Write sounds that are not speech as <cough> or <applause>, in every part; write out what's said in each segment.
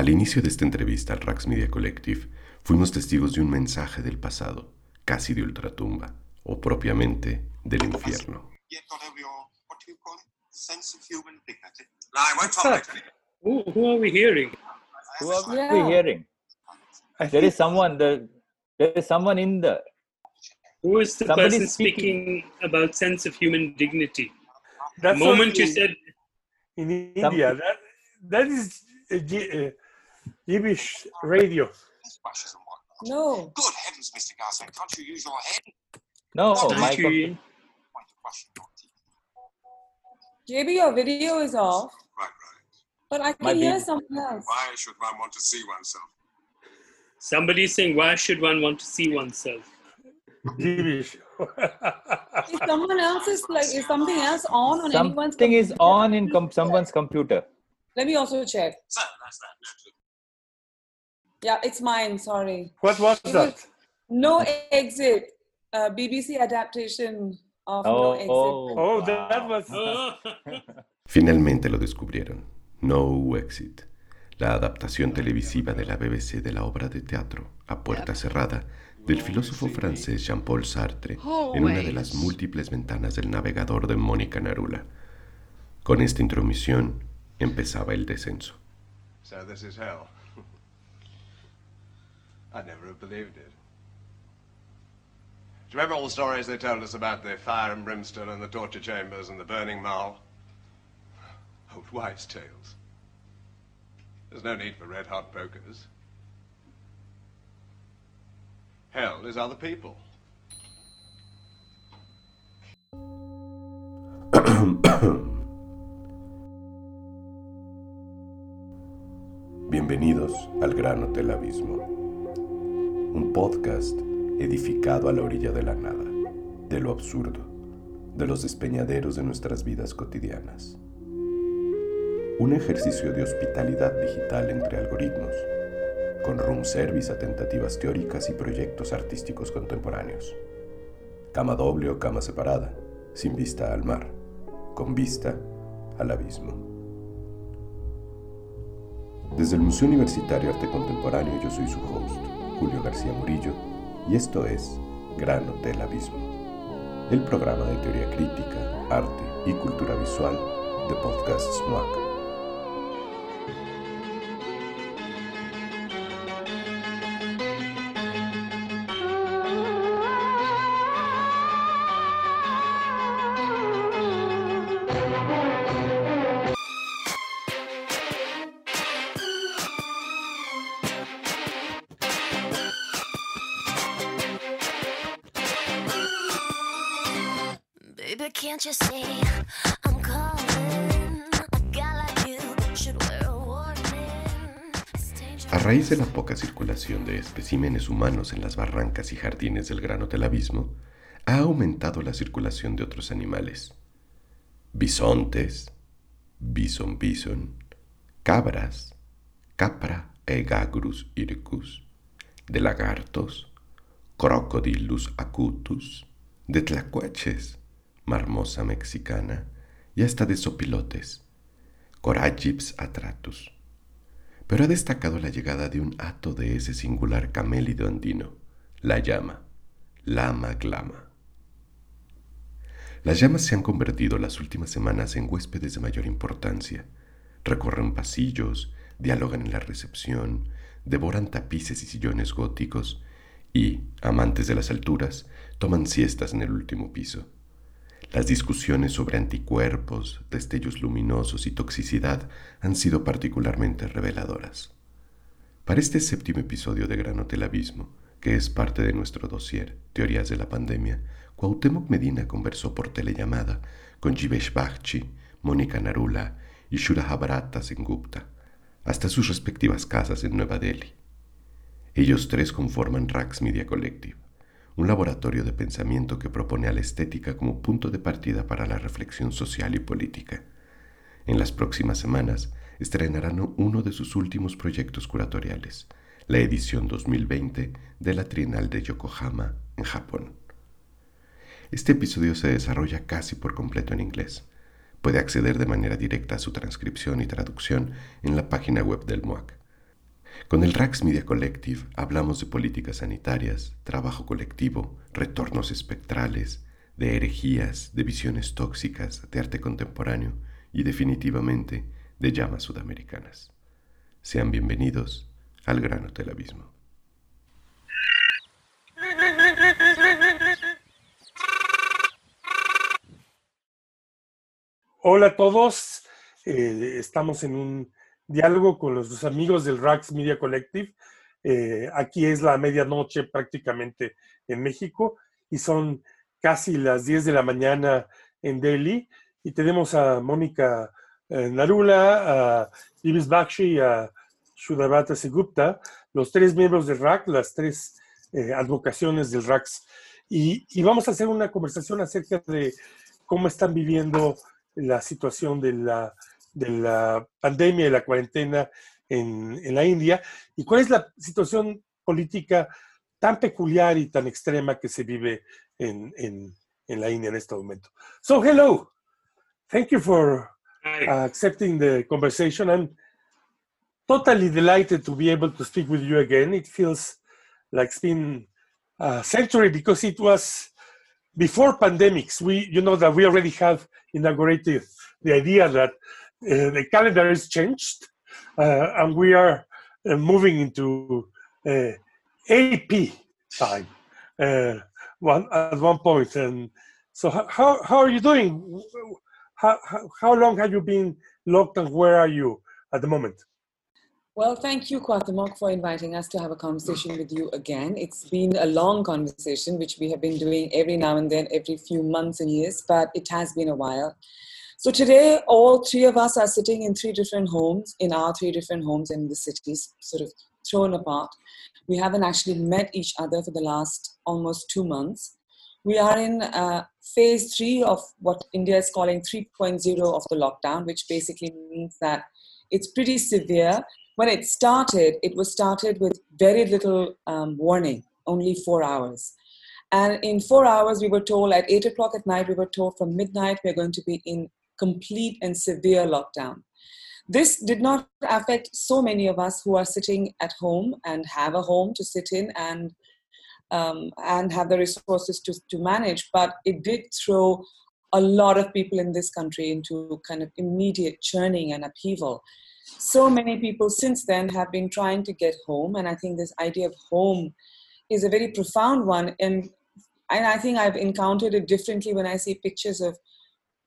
Al inicio de esta entrevista al Rax Media Collective, fuimos testigos de un mensaje del pasado, casi de ultratumba, o propiamente del infierno. Who, who are we hearing? Who are Yeah. we hearing? There is someone. The, there is someone in the. Who is the Somebody person speaking. speaking about sense of human dignity? The That's moment you said in India, that that is uh, uh, Yiddish radio. No. Good heavens, Mr. Garcin, can't you use your head? No, What my. Thank you. Point of question, not TV. JB, your video is off, Right, right. but I can My hear baby- someone else. Why should one want to see oneself? somebody is saying, why should one want to see oneself? Yiddish. Is someone else is like, is something else on on anyone's Something is on in com- someone's computer. Let me also check. So, that's that. Yeah, it's mine. Sorry. what was It that? was No exit. Uh, BBC adaptation of No Oh, Exit. oh, Oh, that was. <laughs> Oh. Finalmente lo descubrieron. No Exit, la adaptación televisiva de la BBC de la obra de teatro A Puerta Cerrada del filósofo francés Jean-Paul Sartre en una de las múltiples ventanas del navegador de Mónica Narula. Con esta intromisión empezaba el descenso. So this is hell. I'd never have believed it. Do you remember all the stories they told us about the fire and brimstone and the torture chambers and the burning mall? Old wives' tales. There's no need for red hot pokers. Hell is other people. Bienvenidos al Gran Hotel Abismo, un podcast edificado a la orilla de la nada, de lo absurdo, de los despeñaderos de nuestras vidas cotidianas. Un ejercicio de hospitalidad digital entre algoritmos, con room service a tentativas teóricas y proyectos artísticos contemporáneos. Cama doble o cama separada, sin vista al mar, con vista al abismo. Desde el Museo Universitario Arte Contemporáneo yo soy su host, Julio García Murillo, y esto es Gran Hotel Abismo, el programa de teoría crítica, arte y cultura visual de Podcast SMAC. Poca circulación de especímenes humanos en las barrancas y jardines del Gran Hotel Abismo, ha aumentado la circulación de otros animales. Bisontes, bison bison, cabras, capra egagrus ircus, de lagartos, crocodilus acutus, de tlacuaches, marmosa mexicana y hasta de sopilotes, coragips atratus. Pero ha destacado la llegada de un hato de ese singular camélido andino, la llama, lama glama. Las llamas se han convertido las últimas semanas en huéspedes de mayor importancia. Recorren pasillos, dialogan en la recepción, devoran tapices y sillones góticos y, amantes de las alturas, toman siestas en el último piso. Las discusiones sobre anticuerpos, destellos luminosos y toxicidad han sido particularmente reveladoras. Para este séptimo episodio de Gran Hotel Abismo, que es parte de nuestro dossier Teorías de la Pandemia, Cuauhtémoc Medina conversó por telellamada con Jivesh Bagchi, Mónica Narula y Shura Bharata Sengupta, hasta sus respectivas casas en Nueva Delhi. Ellos tres conforman Rax Media Collective, un laboratorio de pensamiento que propone a la estética como punto de partida para la reflexión social y política. En las próximas semanas estrenarán uno de sus últimos proyectos curatoriales, la edición 2020 de la Trienal de Yokohama en Japón. Este episodio se desarrolla casi por completo en inglés. Puede acceder de manera directa a su transcripción y traducción en la página web del MOAC. Con el Rax Media Collective hablamos de políticas sanitarias, trabajo colectivo, retornos espectrales, de herejías, de visiones tóxicas, de arte contemporáneo y definitivamente de llamas sudamericanas. Sean bienvenidos al Gran Hotel Abismo. Hola a todos. Eh, estamos en un diálogo con los amigos del Rax Media Collective. Eh, aquí es la medianoche prácticamente en México y son casi las 10 de la mañana en Delhi. Y tenemos a Mónica eh, Narula, a Ibis Bakshi y a Shudabata Segupta, los tres miembros del RAC, las tres eh, advocaciones del RAX. Y, y vamos a hacer una conversación acerca de cómo están viviendo la situación de la, de la pandemia y la cuarentena en, en, la India y cuál es la situación política tan peculiar y tan extrema que se vive en, en, en la India en este momento. So, hello. Thank you for uh, accepting the conversation. I'm totally delighted to be able to speak with you again. It feels like it's been a century because it was before pandemics, we, you know, that we already have inaugurated the idea that the calendar is changed uh, and we are uh, moving into AP time one, at one point. And so, how, how are you doing? How, how, long have you been locked and where are you at the moment? Well, thank you, Cuauhtémoc, for inviting us to have a conversation with you again. It's been a long conversation, which we have been doing every now and then, every few months and years, but it has been a while. So today, all three of us are sitting in three different homes, in our three different homes in the cities, sort of thrown apart. We haven't actually met each other for the last almost two months. We are in uh, phase three of what India is calling 3.0 of the lockdown, which basically means that it's pretty severe when it started, it was started with very little um, warning, only four hours. And in four hours, we were told at eight o'clock at night, we were told from midnight, we're going to be in complete and severe lockdown. This did not affect so many of us who are sitting at home and have a home to sit in and um, and have the resources to, to manage, but it did throw a lot of people in this country into kind of immediate churning and upheaval so many people since then have been trying to get home and i think this idea of home is a very profound one and and i think i've encountered it differently when i see pictures of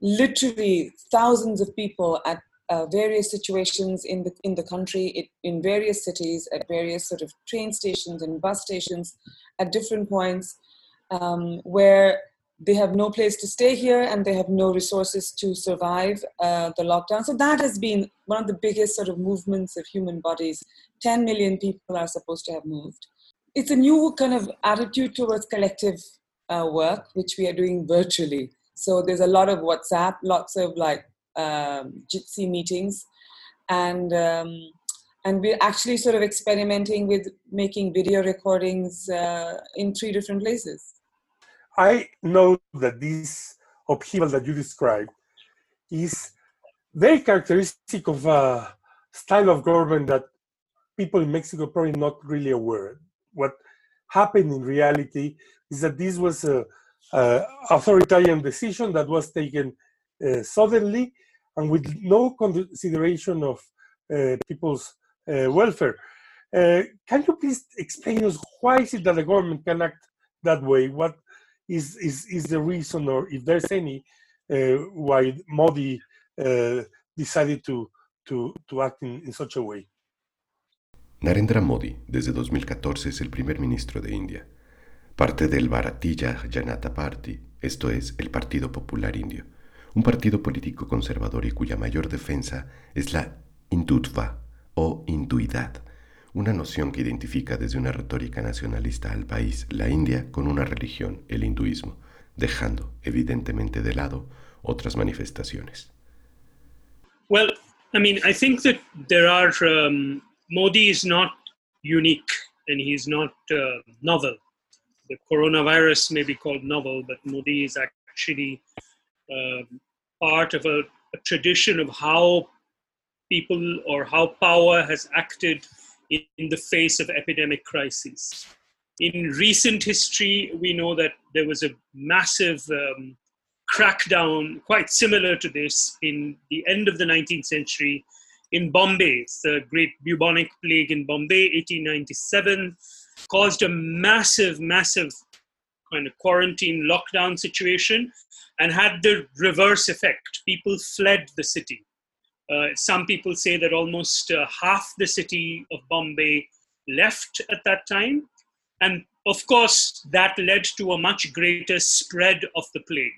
literally thousands of people at uh, various situations in the in the country it, in various cities at various sort of train stations and bus stations at different points um, where they have no place to stay here and they have no resources to survive uh, the lockdown. So that has been one of the biggest sort of movements of human bodies. 10 million people are supposed to have moved. It's a new kind of attitude towards collective uh, work, which we are doing virtually. So there's a lot of WhatsApp, lots of like um, meetings, and um, and we're actually sort of experimenting with making video recordings uh, in three different places. I know that this upheaval that you described is very characteristic of a style of government that people in Mexico probably not really aware. What happened in reality is that this was a authoritarian decision that was taken uh, suddenly and with no consideration of uh, people's uh, welfare. Uh, can you please explain us why is it that the government can act that way? What is, is, is the reason, or if there's any, uh, why Modi uh, decided to, to, to act in, in such a way. Narendra Modi, desde 2014, es el primer ministro de India. Parte del Bharatiya Janata Party, esto es, el Partido Popular Indio, un partido político conservador y cuya mayor defensa es la hindutva o hinduidad, una noción que identifica desde una retórica nacionalista al país, la India, con una religión, el hinduismo, dejando evidentemente de lado otras manifestaciones. Well, I mean, I think that there are, um, Modi is not unique and he's not uh, novel. The coronavirus may be called novel, but Modi is actually uh, part of a, a tradition of how people or how power has acted in, in the face of epidemic crises. In recent history, we know that there was a massive um, crackdown, quite similar to this, in the end of the 19th century in Bombay. It's the Great Bubonic Plague in Bombay, 1897, caused a massive, massive kind of quarantine lockdown situation and had the reverse effect. People fled the city. Uh, some people say that almost uh, half the city of Bombay left at that time. And of course, that led to a much greater spread of the plague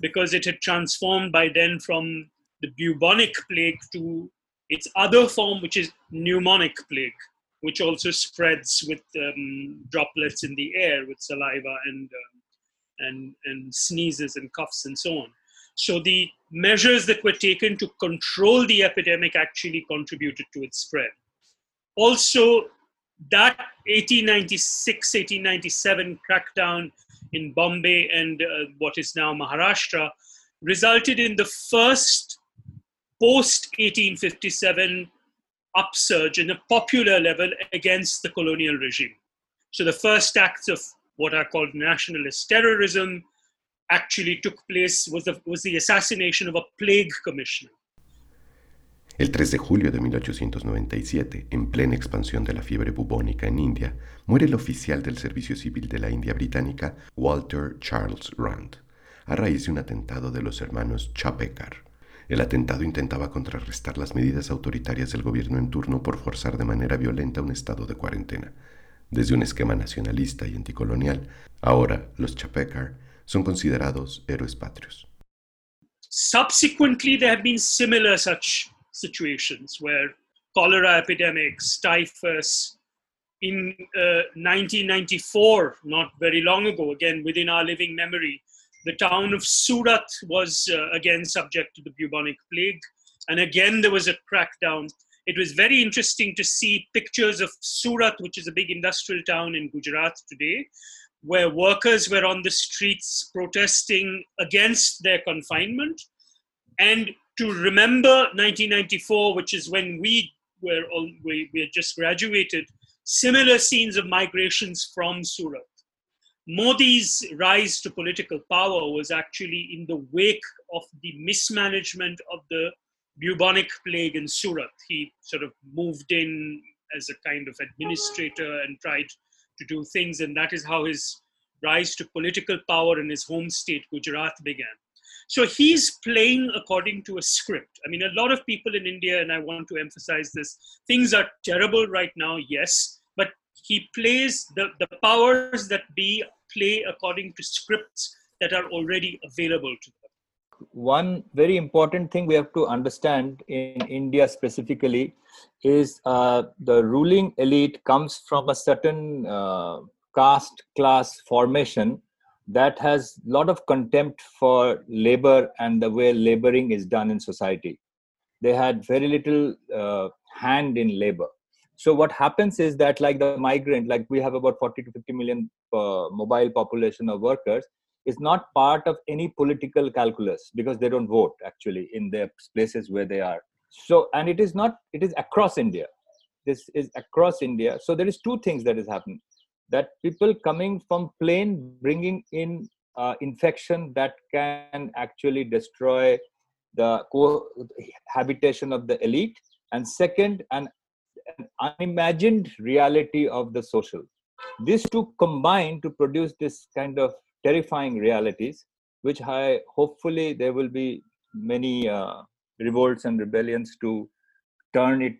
because it had transformed by then from the bubonic plague to its other form, which is pneumonic plague, which also spreads with um, droplets in the air, with saliva and, um, and, and sneezes and coughs and so on. So the measures that were taken to control the epidemic actually contributed to its spread. Also, that 1896 1897 crackdown in Bombay and uh, what is now Maharashtra resulted in the first post 1857 upsurge in a popular level against the colonial regime. So the first acts of what are called nationalist terrorism actually took place was the, was the assassination of a plague commissioner. El 3 de julio de 1897, en plena expansión de la fiebre bubónica en India, muere el oficial del Servicio Civil de la India Británica, Walter Charles Rand, a raíz de un atentado de los hermanos Chapekar. El atentado intentaba contrarrestar las medidas autoritarias del gobierno en turno por forzar de manera violenta un estado de cuarentena. Desde un esquema nacionalista y anticolonial, ahora los Chapekar son considerados héroes patrios. Subsequently, there have been similar such situations where cholera epidemics, typhus, in uh, 1994, not very long ago, again within our living memory, the town of Surat was uh, again subject to the bubonic plague. And again, there was a crackdown. It was very interesting to see pictures of Surat, which is a big industrial town in Gujarat today, where workers were on the streets protesting against their confinement. And to remember 1994, which is when we were all, we, we had just graduated, similar scenes of migrations from Surat. Modi's rise to political power was actually in the wake of the mismanagement of the bubonic plague in Surat. He sort of moved in as a kind of administrator and tried to do things, and that is how his rise to political power in his home state, Gujarat, began. So he's playing according to a script. I mean, a lot of people in India, and I want to emphasize this, things are terrible right now, yes, but he plays the, the powers that be play according to scripts that are already available to them. One very important thing we have to understand in India specifically is uh, the ruling elite comes from a certain uh, caste class formation that has a lot of contempt for labor and the way laboring is done in society. They had very little uh, hand in labor. So what happens is that, like the migrant, like we have about 40 to 50 million uh, mobile population of workers, is not part of any political calculus because they don't vote actually in their places where they are. So and it is not. It is across India. This is across India. So there is two things that is happening that people coming from plane bringing in uh, infection that can actually destroy the habitation of the elite and second an, unimagined reality of the social. These two combine to produce this kind of terrifying realities which i hopefully there will be many uh, revolts and rebellions to turn it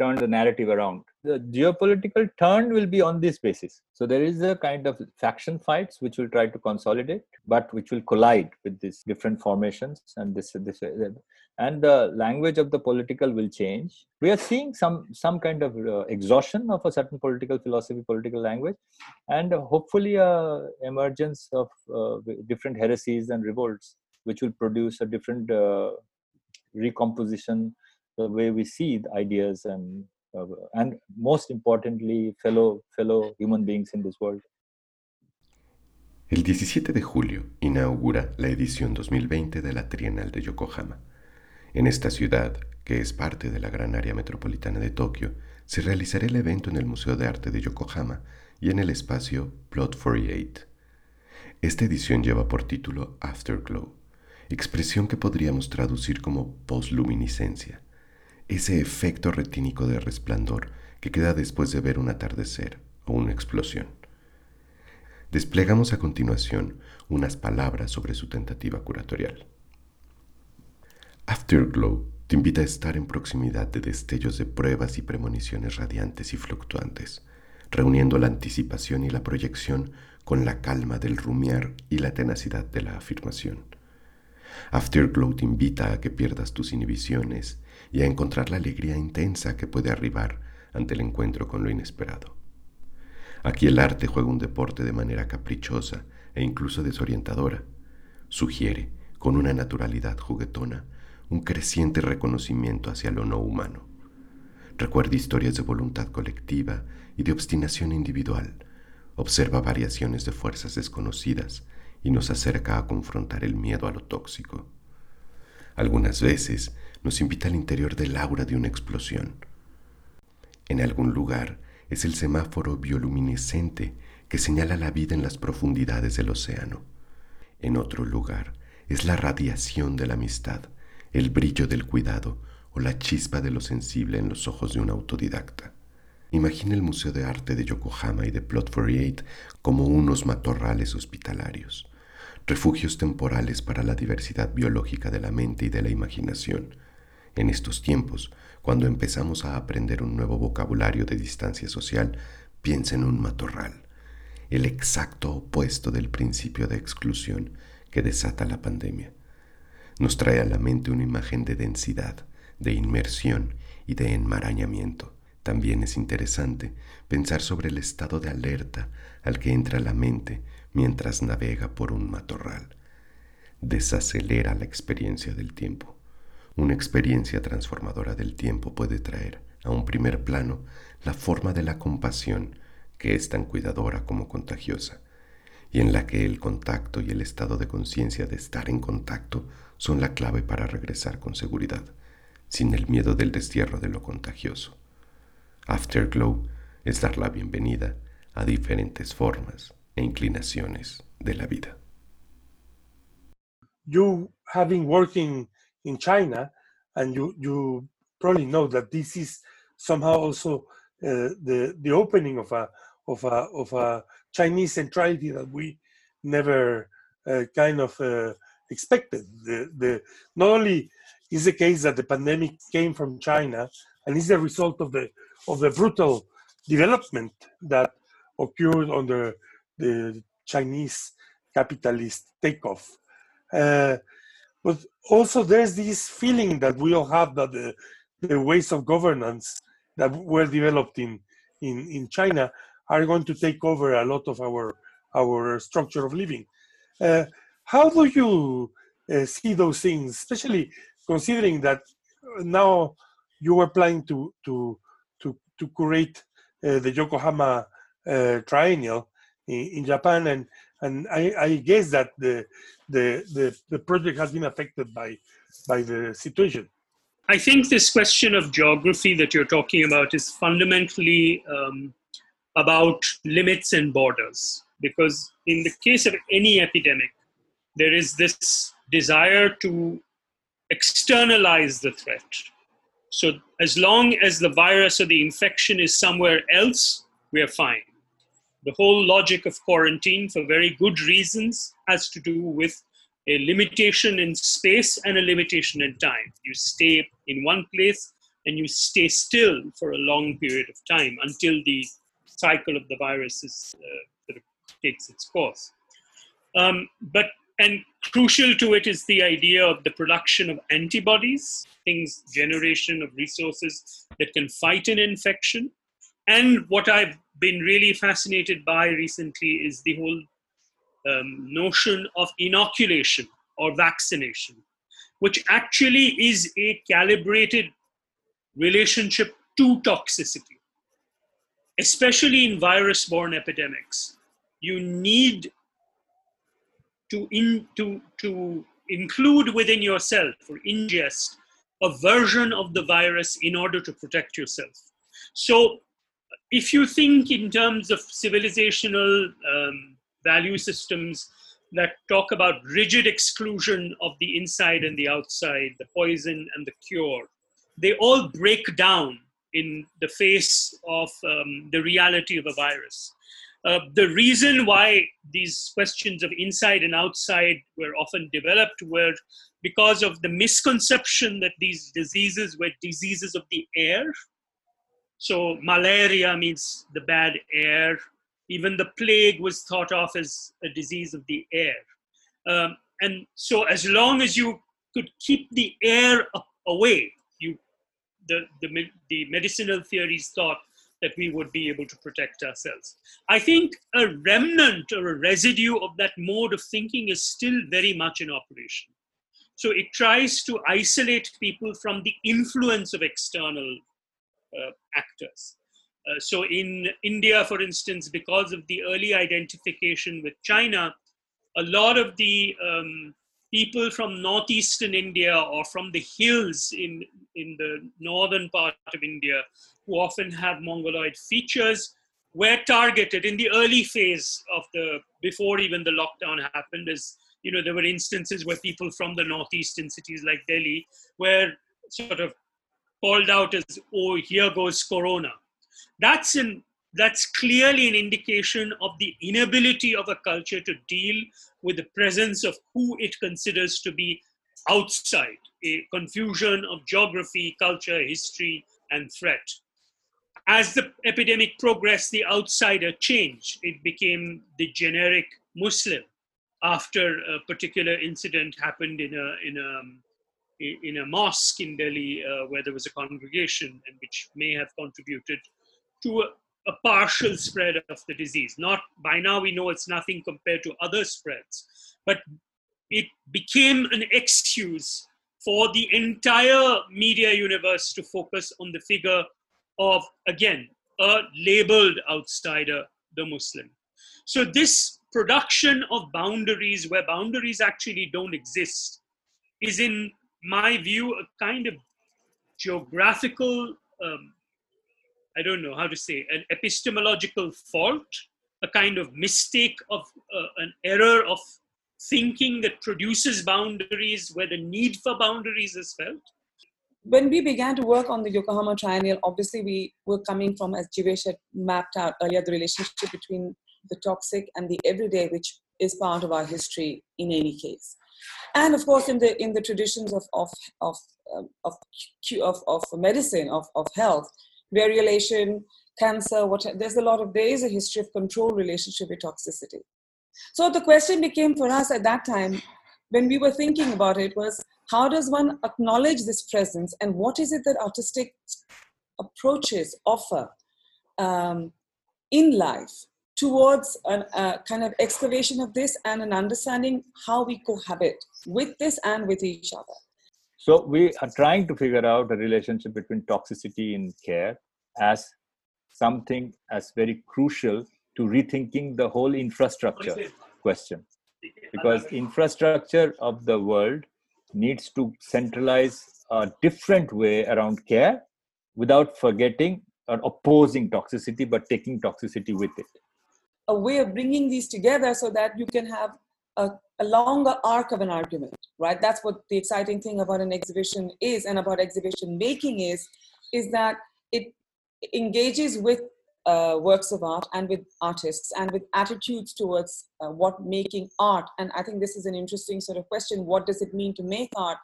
turn the narrative around the geopolitical turn will be on this basis. So there is a kind of faction fights which will try to consolidate, but which will collide with these different formations and this this and the language of the political will change. We are seeing some some kind of uh, exhaustion of a certain political philosophy, political language, and hopefully a emergence of uh, different heresies and revolts, which will produce a different uh, recomposition the way we see the ideas and and most importantly, fellow, fellow human beings in this world. El 17 de julio inaugura la edición 2020 de la Trienal de Yokohama. En esta ciudad, que es parte de la gran área metropolitana de Tokio, se realizará el evento en el Museo de Arte de Yokohama y en el espacio Plot 48. Esta edición lleva por título Afterglow, expresión que podríamos traducir como posluminiscencia, ese efecto retínico de resplandor que queda después de ver un atardecer o una explosión. Desplegamos a continuación unas palabras sobre su tentativa curatorial. Afterglow te invita a estar en proximidad de destellos de pruebas y premoniciones radiantes y fluctuantes, reuniendo la anticipación y la proyección con la calma del rumiar y la tenacidad de la afirmación. Afterglow te invita a que pierdas tus inhibiciones y a encontrar la alegría intensa que puede arribar ante el encuentro con lo inesperado. Aquí el arte juega un deporte de manera caprichosa e incluso desorientadora. Sugiere, con una naturalidad juguetona, un creciente reconocimiento hacia lo no humano. Recuerda historias de voluntad colectiva y de obstinación individual. Observa variaciones de fuerzas desconocidas y nos acerca a confrontar el miedo a lo tóxico. Algunas veces nos invita al interior del aura de una explosión. En algún lugar es el semáforo bioluminescente que señala la vida en las profundidades del océano. En otro lugar es la radiación de la amistad, el brillo del cuidado o la chispa de lo sensible en los ojos de un autodidacta. Imagina el Museo de Arte de Yokohama y de Plot 48 como unos matorrales hospitalarios, refugios temporales para la diversidad biológica de la mente y de la imaginación. En estos tiempos, cuando empezamos a aprender un nuevo vocabulario de distancia social, piensa en un matorral, el exacto opuesto del principio de exclusión que desata la pandemia. Nos trae a la mente una imagen de densidad, de inmersión y de enmarañamiento. También es interesante pensar sobre el estado de alerta al que entra la mente mientras navega por un matorral. Desacelera la experiencia del tiempo. Una experiencia transformadora del tiempo puede traer a un primer plano la forma de la compasión que es tan cuidadora como contagiosa, y en la que el contacto y el estado de conciencia de estar en contacto son la clave para regresar con seguridad, sin el miedo del destierro de lo contagioso. Afterglow es dar la bienvenida a diferentes formas e inclinaciones de la vida. You working in China, and you you probably know that this is somehow also uh, the the opening of a of a of a Chinese centrality that we never uh, kind of uh, expected. The the not only is the case that the pandemic came from China and is the result of the of the brutal development that occurred under the Chinese capitalist takeoff. But also there's this feeling that we all have that the, the ways of governance that were developed in, in, in China are going to take over a lot of our our structure of living. Uh, how do you uh, see those things, especially considering that now you were planning to to to to create uh, the Yokohama uh, Triennial in, in Japan, and and I, I guess that the, the the the project has been affected by by the situation. I think this question of geography that you're talking about is fundamentally um, about limits and borders. Because in the case of any epidemic, there is this desire to externalize the threat. So, as long as the virus or the infection is somewhere else, we are fine. The whole logic of quarantine, for very good reasons, has to do with a limitation in space and a limitation in time. You stay in one place and you stay still for a long period of time until the cycle of the virus is, uh, sort of takes its course. Um, but and crucial to it is the idea of the production of antibodies, things, generation of resources that can fight an infection. And what I've been really fascinated by recently is the whole um, notion of inoculation or vaccination, which actually is a calibrated relationship to toxicity, especially in virus borne epidemics. You need to, in, to, to include within yourself or ingest a version of the virus in order to protect yourself. So, if you think in terms of civilizational um, value systems that talk about rigid exclusion of the inside and the outside, the poison and the cure, they all break down in the face of um, the reality of a virus. Uh, the reason why these questions of inside and outside were often developed were because of the misconception that these diseases were diseases of the air. So, malaria means the bad air. Even the plague was thought of as a disease of the air. Um, and so, as long as you could keep the air away, you, the, the, the medicinal theories thought that we would be able to protect ourselves. I think a remnant or a residue of that mode of thinking is still very much in operation. So it tries to isolate people from the influence of external actors. Uh, so in India, for instance, because of the early identification with China, a lot of the um, people from northeastern India or from the hills in, in the northern part of India who often have mongoloid features were targeted in the early phase of the before even the lockdown happened as you know there were instances where people from the northeastern cities like delhi were sort of called out as oh here goes corona that's an that's clearly an indication of the inability of a culture to deal with the presence of who it considers to be outside a confusion of geography culture history and threat as the epidemic progressed, the outsider changed. It became the generic Muslim after a particular incident happened in a, in a, in a mosque in Delhi uh, where there was a congregation and which may have contributed to a, a partial spread of the disease. Not by now we know it's nothing compared to other spreads, but it became an excuse for the entire media universe to focus on the figure of, again, a labeled outsider, the Muslim. So, this production of boundaries where boundaries actually don't exist is, in my view, a kind of geographical, um, I don't know how to say, an epistemological fault, a kind of mistake of uh, an error of thinking that produces boundaries where the need for boundaries is felt when we began to work on the Yokohama Triennial, obviously we were coming from, as Jeebesh had mapped out earlier, the relationship between the toxic and the everyday, which is part of our history in any case. And of course, in the in the traditions of of of um, of, of, of medicine, of, of health, variolation, cancer, what there's a lot of there is a history of control relationship with toxicity. So the question became for us at that time, when we were thinking about it, was how does one acknowledge this presence and what is it that artistic approaches offer um, in life towards a uh, kind of excavation of this and an understanding how we cohabit with this and with each other. So we are trying to figure out a relationship between toxicity in care as something as very crucial to rethinking the whole infrastructure question. Because infrastructure of the world needs to centralize a different way around care without forgetting or opposing toxicity but taking toxicity with it a way of bringing these together so that you can have a, a, longer arc of an argument right? That's what the exciting thing about an exhibition is and about exhibition making is is that it engages with uh, works of art and with artists and with attitudes towards uh, what making art. And i think this is an interesting sort of question what does it mean to make art?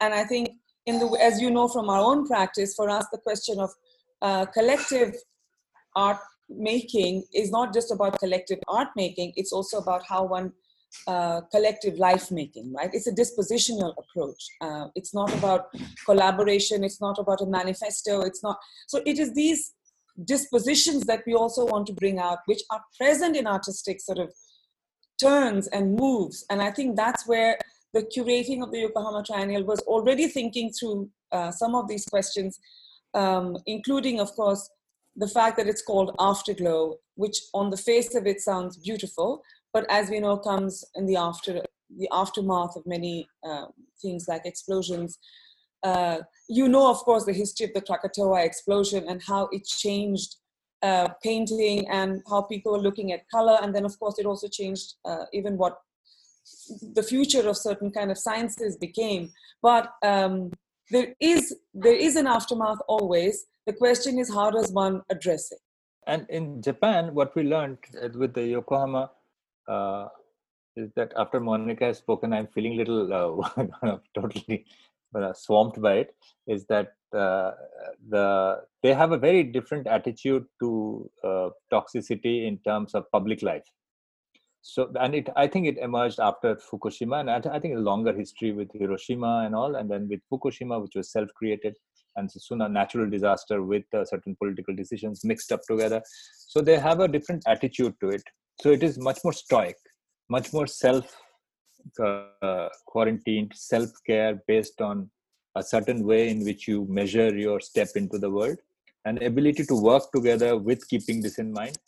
And i think in the as you know from our own practice for us the question of uh, collective art making is not just about collective art making it's also about how one uh, collective life making, right? It's a dispositional approach. Uh, it's not about collaboration. It's not about a manifesto. It's not. So it is these dispositions that we also want to bring out, which are present in artistic sort of turns and moves. And I think that's where the curating of the Yokohama Triennial was already thinking through uh, some of these questions, um, including, of course, the fact that it's called Afterglow, which on the face of it sounds beautiful, but as we know, comes in the after the aftermath of many uh, things like explosions uh, you know, of course, the history of the Krakatoa explosion and how it changed uh, painting and how people were looking at color. And then, of course, it also changed uh, even what the future of certain kind of sciences became. But um, there is there is an aftermath always. The question is, how does one address it? And in Japan, what we learned uh, with the Yokohama uh, is that after Monica has spoken, I'm feeling a little uh, <laughs> totally uh, swamped by it. Is that uh, the they have a very different attitude to uh, toxicity in terms of public life. So, and it I think it emerged after Fukushima, and I, think a longer history with Hiroshima and all, and then with Fukushima, which was self-created, and soon a natural disaster with uh, certain political decisions mixed up together. So they have a different attitude to it. So it is much more stoic, much more self uh, quarantined, self care based on a certain way in which you measure your step into the world, and ability to work together with keeping this in mind.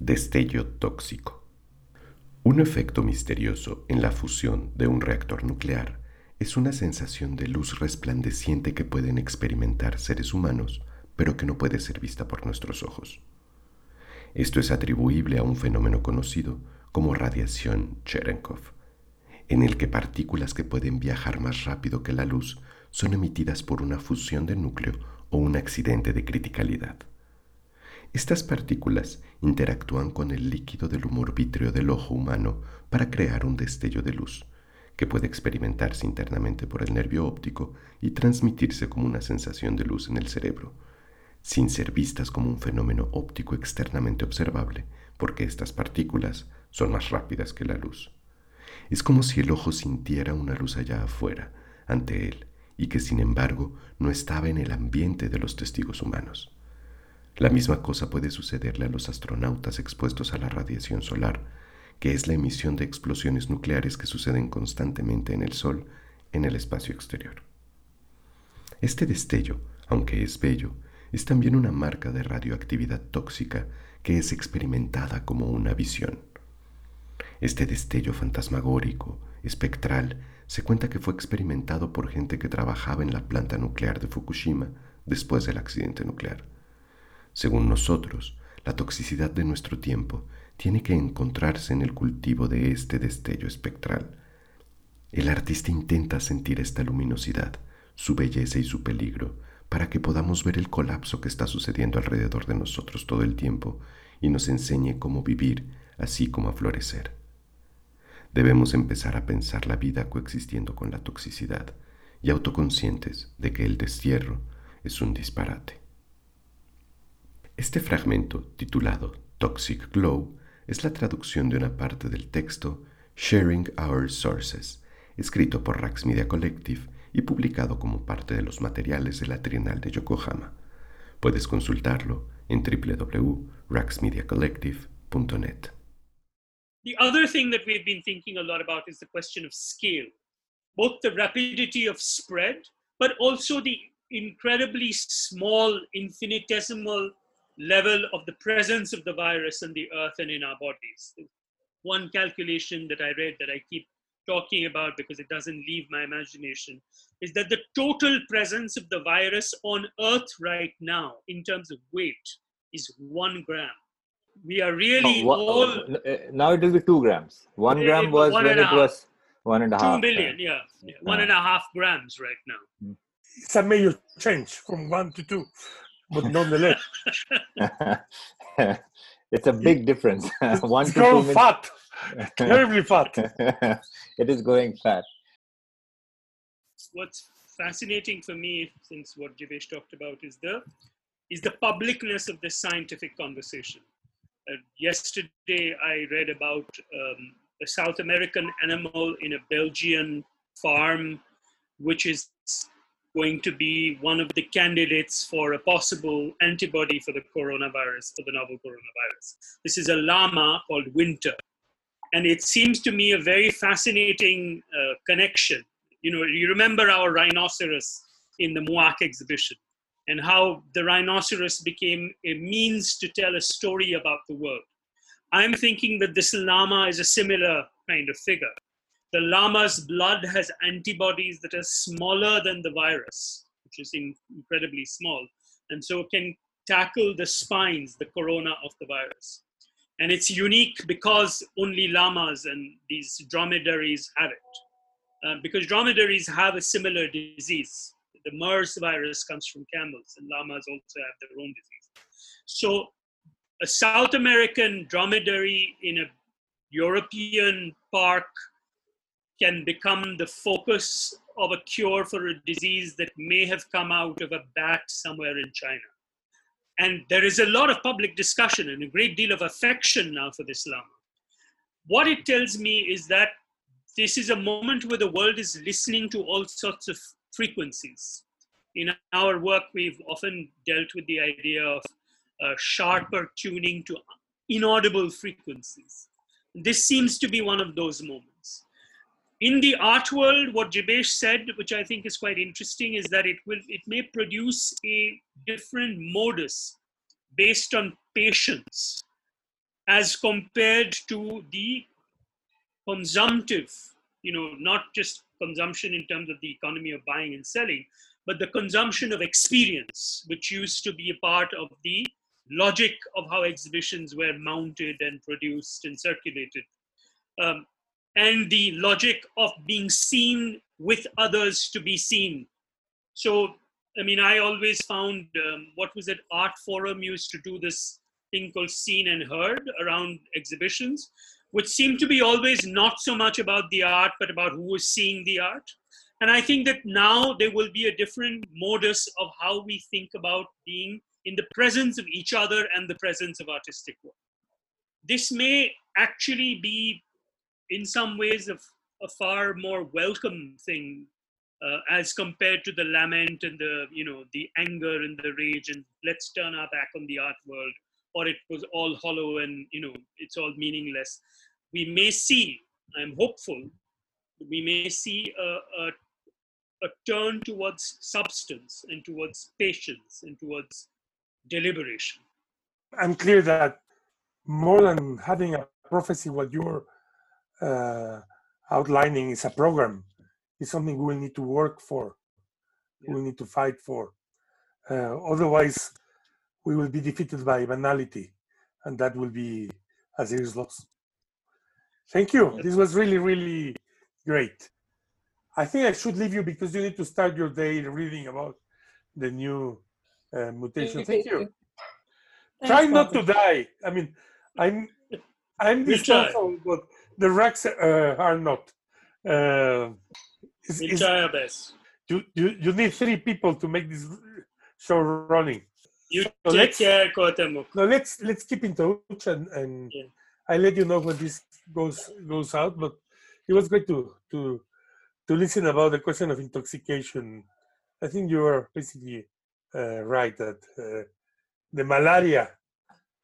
Destello tóxico. Un efecto misterioso en la fusión de un reactor nuclear es una sensación de luz resplandeciente que pueden experimentar seres humanos, pero que no puede ser vista por nuestros ojos. Esto es atribuible a un fenómeno conocido como radiación Cherenkov, en el que partículas que pueden viajar más rápido que la luz son emitidas por una fusión de núcleo o un accidente de criticalidad. Estas partículas interactúan con el líquido del humor vítreo del ojo humano para crear un destello de luz, que puede experimentarse internamente por el nervio óptico y transmitirse como una sensación de luz en el cerebro, sin ser vistas como un fenómeno óptico externamente observable, porque estas partículas son más rápidas que la luz. Es como si el ojo sintiera una luz allá afuera, ante él, y que sin embargo no estaba en el ambiente de los testigos humanos. La misma cosa puede sucederle a los astronautas expuestos a la radiación solar, que es la emisión de explosiones nucleares que suceden constantemente en el Sol en el espacio exterior. Este destello, aunque es bello, es también una marca de radioactividad tóxica que es experimentada como una visión. Este destello fantasmagórico, espectral, se cuenta que fue experimentado por gente que trabajaba en la planta nuclear de Fukushima después del accidente nuclear. Según nosotros, la toxicidad de nuestro tiempo tiene que encontrarse en el cultivo de este destello espectral. El artista intenta sentir esta luminosidad, su belleza y su peligro, para que podamos ver el colapso que está sucediendo alrededor de nosotros todo el tiempo y nos enseñe cómo vivir, así como a florecer. Debemos empezar a pensar la vida coexistiendo con la toxicidad y autoconscientes de que el destierro es un disparate. Este fragmento, titulado Toxic Glow, es la traducción de una parte del texto Sharing Our Sources, escrito por Rax Media Collective y publicado como parte de los materiales de la Trienal de Yokohama. Puedes consultarlo en www.raxmediacollective.net. The other thing that we've been thinking a lot about is the question of scale, both the rapidity of spread, but also the incredibly small, infinitesimal level of the presence of the virus in the earth and in our bodies. One calculation that I read that I keep talking about because it doesn't leave my imagination is that the total presence of the virus on earth right now in terms of weight is one gram. We are really No, wha- all uh, now it will be two grams. One It- gram was one when it half. was one and a half. two million, yeah, yeah, one and a half grams right now. It's a major change from one to two, but nonetheless, <laughs> it's a big difference. <laughs> one it's to two grown min- fat, <laughs> terribly fat. it is going fat. what's fascinating for me, since what Jeebesh talked about, is the is the publicness of this scientific conversation. Uh, yesterday, I read about um, a South American animal in a Belgian farm, which is going to be one of the candidates for a possible antibody for the coronavirus, for the novel coronavirus. This is a llama called Winter. And it seems to me a very fascinating uh, connection you know, you remember our rhinoceros in the MUAC exhibition and how the rhinoceros became a means to tell a story about the world. I'm thinking that this llama is a similar kind of figure. The llama's blood has antibodies that are smaller than the virus, which is in- incredibly small, and so can tackle the spines, the corona of the virus. And it's unique because only llamas and these dromedaries have it. Uh, because dromedaries have a similar disease. The MERS virus comes from camels, and llamas also have their own disease. So, a South American dromedary in a European park can become the focus of a cure for a disease that may have come out of a bat somewhere in China. And there is a lot of public discussion and a great deal of affection now for this llama. What it tells me is that this is a moment where the world is listening to all sorts of frequencies. In our work, we've often dealt with the idea of uh, sharper tuning to inaudible frequencies. This seems to be one of those moments. In the art world, what Jeebesh said, which I think is quite interesting, is that it will it may produce a different modus based on patience as compared to the consumptive, you know, not just consumption in terms of the economy of buying and selling, but the consumption of experience, which used to be a part of the logic of how exhibitions were mounted and produced and circulated. Um, and the logic of being seen with others to be seen. So, I mean, I always found um, what was it? Art Forum used to do this thing called Scene and Herd around exhibitions, which seemed to be always not so much about the art, but about who was seeing the art. And I think that now there will be a different modus of how we think about being in the presence of each other and the presence of artistic work. This may actually be, in some ways, a, a far more welcome thing uh, as compared to the lament and the, you know, the anger and the rage and let's turn our back on the art world, or it was all hollow and you know it's all meaningless. We may see, I'm hopeful, we may see a, a a turn towards substance and towards patience and towards deliberation. I'm clear that more than having a prophecy, what you're uh, outlining is a program. It's something we will need to work for. We will need to fight for. Uh, otherwise, we will be defeated by banality, and that will be a serious loss. Thank you. This was really, really great. I think I should leave you because you need to start your day reading about the new uh, mutation. Thank you. Try not to die. I mean, I'm I'm We try. disposable, but the Raqs uh, are not. Uh, it's- We'll it's- try our best. you, you you need three people to make this show running. You So let's-. No, let's let's keep in touch and and Yeah. I let you know when this goes goes out. But it was great to to to listen about the question of intoxication. I think you are basically uh, right that uh, the malaria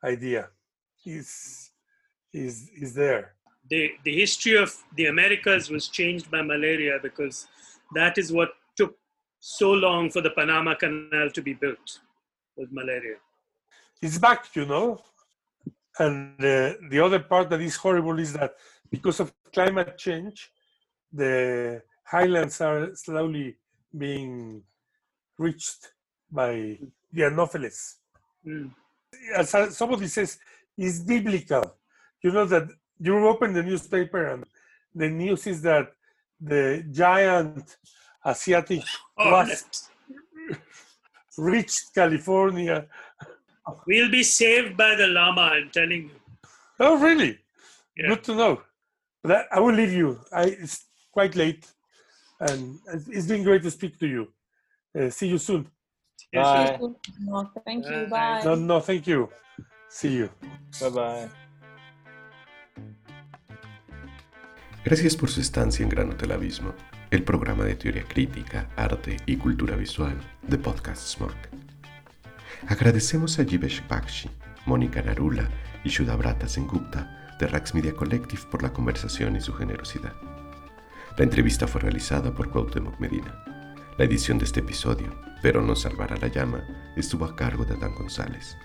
idea is is is there. The, the history of the Americas was changed by malaria because that is what took so long for the Panama Canal to be built, was malaria. It's back, you know. And uh, the other part that is horrible is that because of climate change, the highlands are slowly being reached by the Anopheles. Mm. As somebody says, it's biblical. You know that you open the newspaper and the news is that the giant Asiatic Oh, wasp <laughs> reached California. we'll be saved by the llama, I'm telling you. Oh, really? Yeah. Good to know. But I, I will leave you. I, it's quite late, and it's it's been great to speak to you. Uh, see you soon. Bye. No, thank you. Bye. Bye. No, no, thank you. See you. Bye bye. Gracias por su estancia en Gran Hotel Abismo, el programa de teoría crítica, arte y cultura visual de Podcast Smog. Agradecemos a Jivesh Bakshi, Mónica Narula y Shudabrata Sengupta de Rax Media Collective por la conversación y su generosidad. La entrevista fue realizada por Cuauhtémoc Medina. La edición de este episodio, Pero no salvará la llama, estuvo a cargo de Dan González.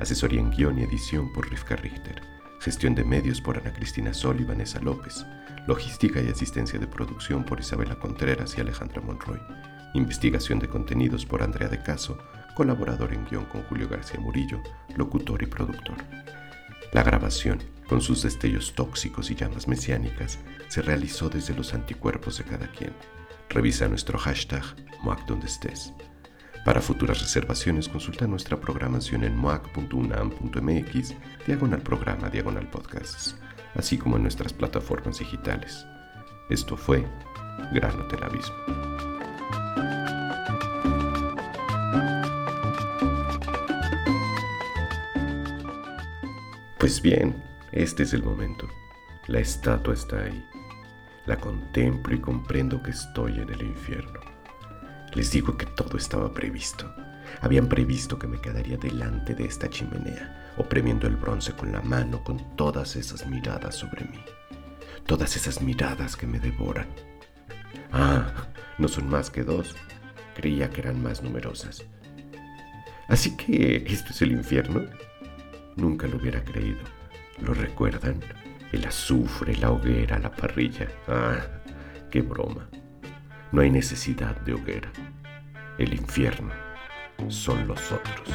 Asesoría en guion y edición por Rivka Richter. Gestión de medios por Ana Cristina Sol y Vanessa López. Logística y asistencia de producción por Isabela Contreras y Alejandra Monroy. Investigación de contenidos por Andrea de Caso, colaborador en guion con Julio García Murillo, locutor y productor. La grabación, con sus destellos tóxicos y llamas mesiánicas, se realizó desde los anticuerpos de cada quien. Revisa nuestro hashtag MOAC donde estés. Para futuras reservaciones consulta nuestra programación en moac.unam.mx, diagonal programa, diagonal podcasts, así como en nuestras plataformas digitales. Esto fue Gran Hotel Abismo. Pues bien, este es el momento. La estatua está ahí. La contemplo y comprendo que estoy en el infierno. Les digo que todo estaba previsto. Habían previsto que me quedaría delante de esta chimenea, oprimiendo el bronce con la mano, con todas esas miradas sobre mí. Todas esas miradas que me devoran. Ah, no son más que dos. Creía que eran más numerosas. Así que, ¿esto es el infierno? Nunca lo hubiera creído. ¿Lo recuerdan? El azufre, la hoguera, la parrilla. Ah, qué broma. No hay necesidad de hoguera. El infierno son los otros.